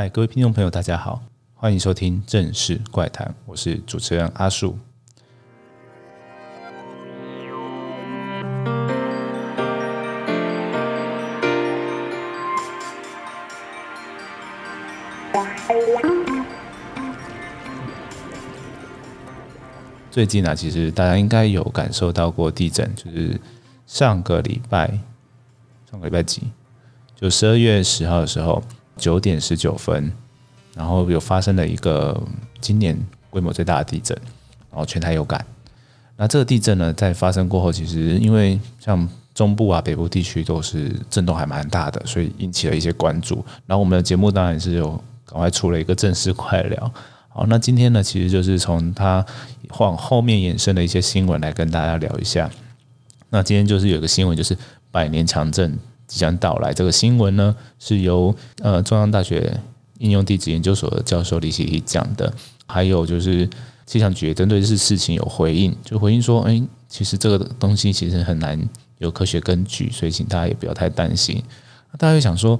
嗨，各位听众朋友，大家好，欢迎收听《正式怪谈》，我是主持人阿树。最近啊，其实大家应该有感受到过地震，就是上个礼拜，上个礼拜几，就十二月十号的时候，九点十九分，然后有发生了一个今年规模最大的地震，然后全台有感。那这个地震呢，在发生过后，其实因为像中部啊、北部地区都是震动还蛮大的，所以引起了一些关注。然后我们的节目当然是有赶快出了一个正式快聊。好，那今天呢，其实就是从它往后面衍生的一些新闻来跟大家聊一下。那今天就是有一个新闻，就是百年强震即将到来。这个新闻呢，是由呃中央大学应用地质研究所的教授李喜提讲的。还有就是气象局针对这事情有回应，就回应说，哎，其实这个东西其实很难有科学根据，所以请大家也不要太担心。大家会想说，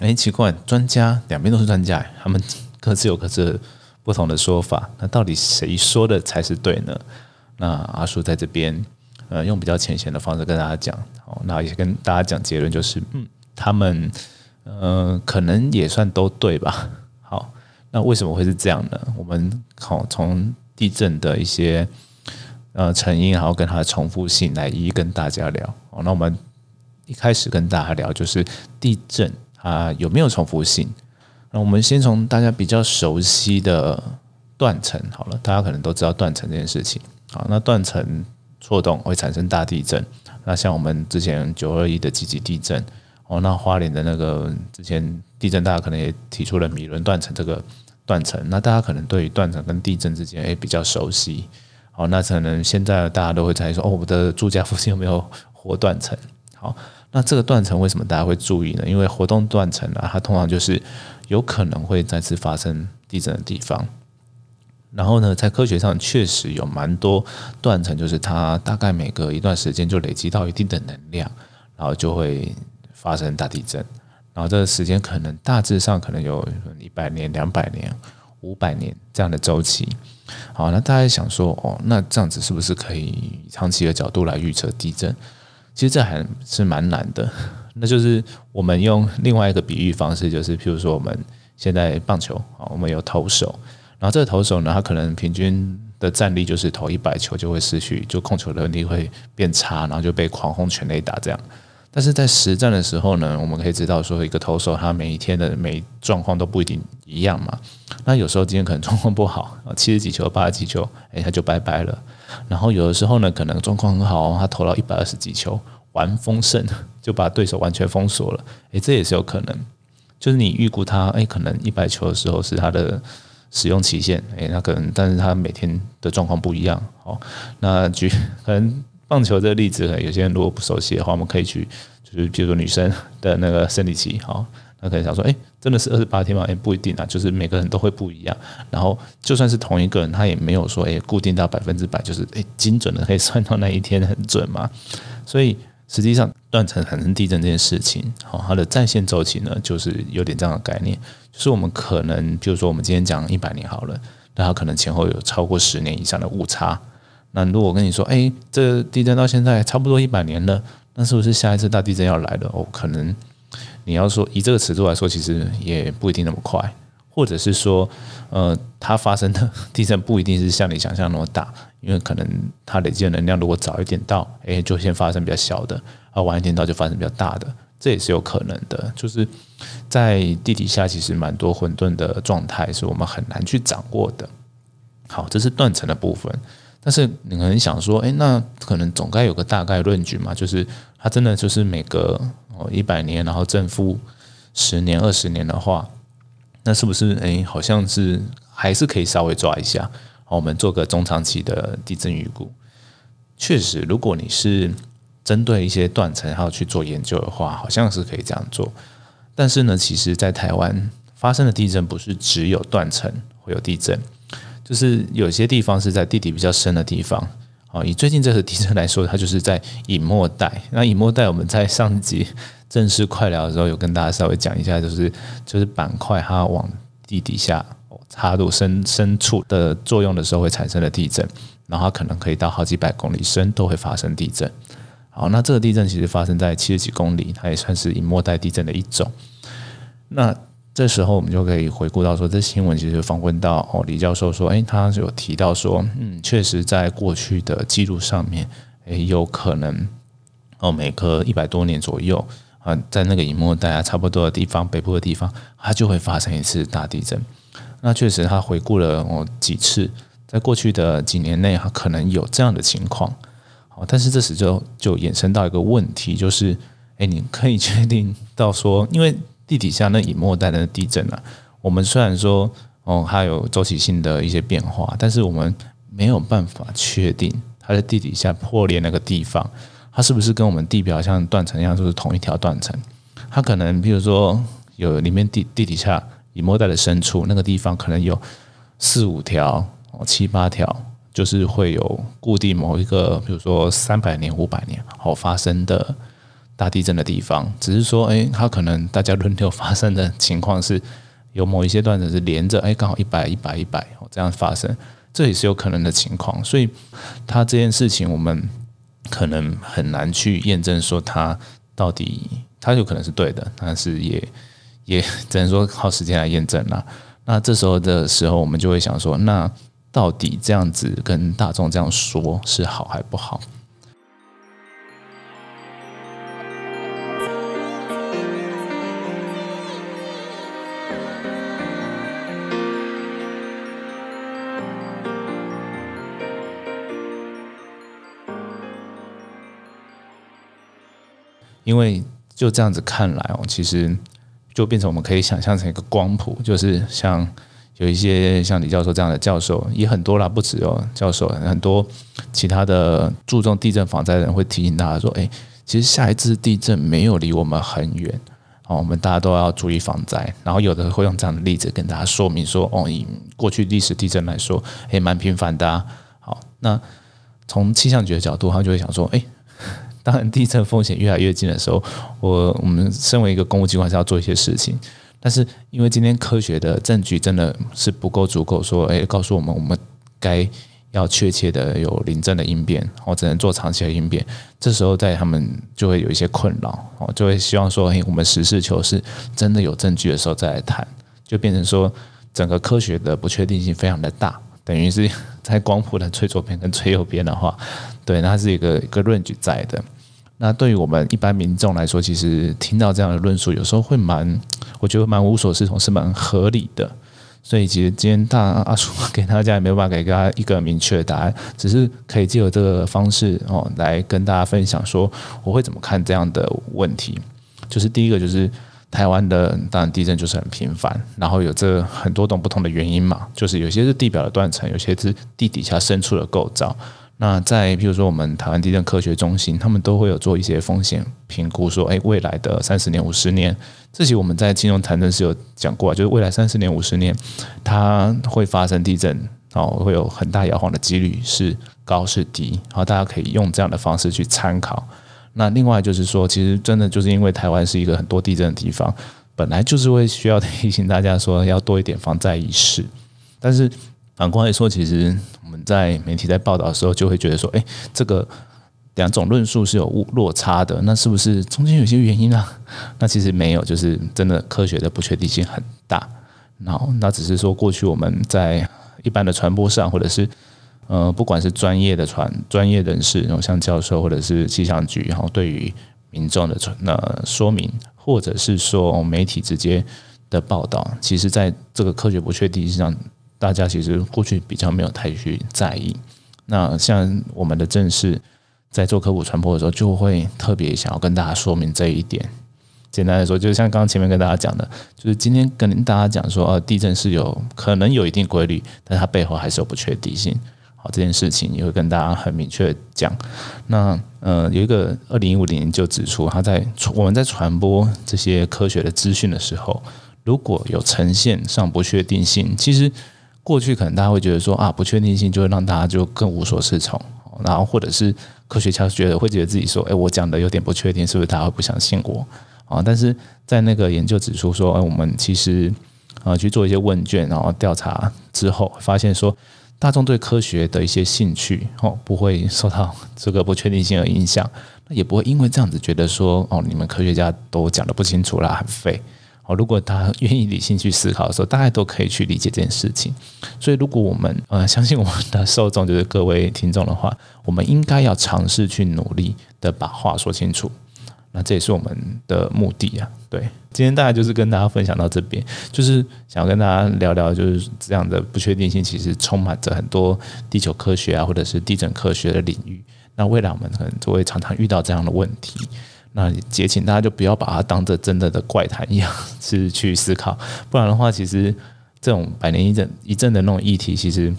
哎，奇怪，专家两边都是专家，他们各自有各自。不同的说法，那到底谁说的才是对呢？那阿叔在这边，呃，用比较浅显的方式跟大家讲，好，那也跟大家讲结论就是，嗯，他们，呃，可能也算都对吧？好，那为什么会是这样呢？我们好从地震的一些呃成因，然后跟它的重复性来一一跟大家聊。好，那我们一开始跟大家聊就是地震它有没有重复性？那我们先从大家比较熟悉的断层好了，大家可能都知道断层这件事情。好，那断层错动会产生大地震。那像我们之前九二一的积极地震，哦，那花莲的那个之前地震，大家可能也提出了米伦断层这个断层。那大家可能对于断层跟地震之间诶比较熟悉。好，那可能现在大家都会猜说，哦，我的住家附近有没有活断层？好，那这个断层为什么大家会注意呢？因为活动断层啊，它通常就是有可能会再次发生地震的地方。然后呢，在科学上确实有蛮多断层，就是它大概每隔一段时间就累积到一定的能量，然后就会发生大地震。然后这个时间可能大致上可能有一百年、两百年、五百年这样的周期。好，那大家想说，哦，那这样子是不是可以长期的角度来预测地震？其实这还是蛮难的，那就是我们用另外一个比喻方式，就是譬如说我们现在棒球啊，我们有投手，然后这个投手呢，他可能平均的战力就是投一百球就会失去，就控球能力会变差，然后就被狂轰全垒打这样。但是在实战的时候呢，我们可以知道说，一个投手他每一天的每状况都不一定一样嘛。那有时候今天可能状况不好，七十几球、八十几球，哎，他就拜拜了。然后有的时候呢，可能状况很好，他投到一百二十几球，玩丰盛，就把对手完全封锁了。哎，这也是有可能。就是你预估他，哎，可能一百球的时候是他的使用期限，哎，那可能，但是他每天的状况不一样。哦，那举可能。棒球这个例子，有些人如果不熟悉的话，我们可以去，就是比如说女生的那个生理期，好，那可能想说，哎，真的是二十八天吗？哎，不一定啊，就是每个人都会不一样。然后就算是同一个人，他也没有说，哎，固定到百分之百，就是哎，精准的可以算到那一天很准嘛。所以实际上断层产生地震这件事情，好，它的在线周期呢，就是有点这样的概念，就是我们可能，比如说我们今天讲一百年好了，那它可能前后有超过十年以上的误差。那如果跟你说，哎，这地震到现在差不多一百年了，那是不是下一次大地震要来了？哦，可能你要说以这个尺度来说，其实也不一定那么快，或者是说，呃，它发生的地震不一定是像你想象那么大，因为可能它累积的能量如果早一点到，哎，就先发生比较小的，而晚一点到就发生比较大的，这也是有可能的。就是在地底下其实蛮多混沌的状态，是我们很难去掌握的。好，这是断层的部分。但是你可能想说，哎，那可能总该有个大概论据嘛？就是它真的就是每隔哦一百年，然后正负十年、二十年的话，那是不是哎，好像是还是可以稍微抓一下？好我们做个中长期的地震预估。确实，如果你是针对一些断层还要去做研究的话，好像是可以这样做。但是呢，其实在台湾发生的地震不是只有断层会有地震。就是有些地方是在地底比较深的地方，好，以最近这次地震来说，它就是在隐没带。那隐没带，我们在上集正式快聊的时候，有跟大家稍微讲一下，就是就是板块它往地底下插入深深处的作用的时候，会产生的地震。然后它可能可以到好几百公里深都会发生地震。好，那这个地震其实发生在七十几公里，它也算是隐没带地震的一种。那这时候我们就可以回顾到说，这新闻其实访问到哦，李教授说，诶，他有提到说，嗯，确实在过去的记录上面，诶，有可能哦，每隔一百多年左右啊，在那个隐没带啊差不多的地方，北部的地方，它就会发生一次大地震。那确实，他回顾了哦几次，在过去的几年内，它可能有这样的情况。好，但是这时就就衍生到一个问题，就是，诶，你可以确定到说，因为地底下那隐没带的地震啊，我们虽然说哦，它有周期性的一些变化，但是我们没有办法确定它在地底下破裂那个地方，它是不是跟我们地表像断层一样，就是同一条断层？它可能比如说有里面地地底下隐没带的深处那个地方，可能有四五条哦、七八条，就是会有固定某一个，比如说三百年、五百年好发生的。大地震的地方，只是说，哎，它可能大家轮流发生的情况是有某一些段子是连着，哎，刚好一百一百一百这样发生，这也是有可能的情况。所以，它这件事情我们可能很难去验证说它到底它有可能是对的，但是也也 只能说靠时间来验证了。那这时候的时候，我们就会想说，那到底这样子跟大众这样说是好还不好？因为就这样子看来哦，其实就变成我们可以想象成一个光谱，就是像有一些像李教授这样的教授也很多啦，不止哦，教授很多其他的注重地震防灾的人会提醒大家说，哎，其实下一次地震没有离我们很远哦，我们大家都要注意防灾。然后有的会用这样的例子跟大家说明说，哦，以过去历史地震来说，也蛮频繁的。好，那从气象局的角度，他就会想说，哎。当然，地震风险越来越近的时候，我我们身为一个公务机关是要做一些事情。但是，因为今天科学的证据真的是不够足够，说哎，告诉我们我们该要确切的有临阵的应变，我只能做长期的应变。这时候，在他们就会有一些困扰，哦，就会希望说，哎，我们实事求是，真的有证据的时候再来谈，就变成说整个科学的不确定性非常的大。等于是 在光谱的最左边跟最右边的话，对，那是一个一个论据在的。那对于我们一般民众来说，其实听到这样的论述，有时候会蛮，我觉得蛮无所适从，是蛮合理的。所以其实今天大阿叔给大家也没有办法给大家一个明确的答案，只是可以借由这个方式哦，来跟大家分享说我会怎么看这样的问题。就是第一个就是。台湾的当然地震就是很频繁，然后有这很多种不同的原因嘛，就是有些是地表的断层，有些是地底下深处的构造。那在譬如说我们台湾地震科学中心，他们都会有做一些风险评估，说哎未来的三十年、五十年，这些我们在金融谈论是有讲过，就是未来三十年、五十年它会发生地震，哦会有很大摇晃的几率是高是低，然后大家可以用这样的方式去参考。那另外就是说，其实真的就是因为台湾是一个很多地震的地方，本来就是会需要提醒大家说要多一点防灾意识。但是反过来说，其实我们在媒体在报道的时候，就会觉得说，哎，这个两种论述是有误落差的。那是不是中间有些原因呢？那其实没有，就是真的科学的不确定性很大。然后那只是说过去我们在一般的传播上，或者是。呃，不管是专业的传专业人士，然后像教授或者是气象局，然后对于民众的传那说明，或者是说媒体直接的报道，其实在这个科学不确定性上，大家其实过去比较没有太去在意。那像我们的正式在做科普传播的时候，就会特别想要跟大家说明这一点。简单来说，就是像刚刚前面跟大家讲的，就是今天跟大家讲说，呃，地震是有可能有一定规律，但它背后还是有不确定性。好，这件事情也会跟大家很明确讲。那呃，有一个二零一五年就指出，他在我们在传播这些科学的资讯的时候，如果有呈现上不确定性，其实过去可能大家会觉得说啊，不确定性就会让大家就更无所适从。然后或者是科学家觉得会觉得自己说，哎，我讲的有点不确定，是不是大家会不相信我啊？但是在那个研究指出说，哎，我们其实啊去做一些问卷，然后调查之后，发现说大众对科学的一些兴趣哦，不会受到这个不确定性而影响，那也不会因为这样子觉得说，哦，你们科学家都讲的不清楚啦，很废。哦，如果他愿意理性去思考的时候，大概都可以去理解这件事情。所以，如果我们呃相信我们的受众就是各位听众的话，我们应该要尝试去努力的把话说清楚。那这也是我们的目的啊。对，今天大概就是跟大家分享到这边，就是想要跟大家聊聊，就是这样的不确定性其实充满着很多地球科学啊，或者是地震科学的领域。那未来我们可能就会常常遇到这样的问题。那也请大家就不要把它当着真的的怪谈一样是去思考，不然的话，其实这种百年一阵一阵的那种议题，其实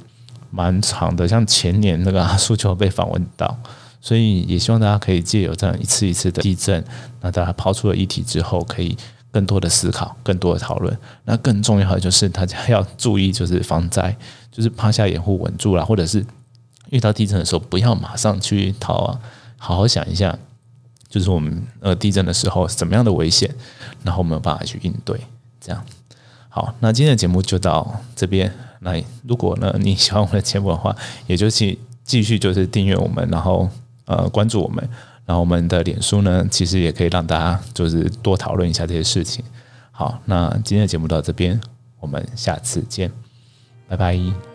蛮长的。像前年那个阿苏就被访问到，所以也希望大家可以借由这样一次一次的地震，那大家抛出了议题之后，可以更多的思考，更多的讨论。那更重要的就是大家要注意，就是防灾，就是趴下掩护稳住了，或者是遇到地震的时候，不要马上去逃啊，好好想一下。就是我们呃地震的时候怎么样的危险，然后我们有办法去应对。这样好，那今天的节目就到这边。那如果呢你喜欢我们的节目的话，也就请继续就是订阅我们，然后呃关注我们，然后我们的脸书呢，其实也可以让大家就是多讨论一下这些事情。好，那今天的节目到这边，我们下次见，拜拜。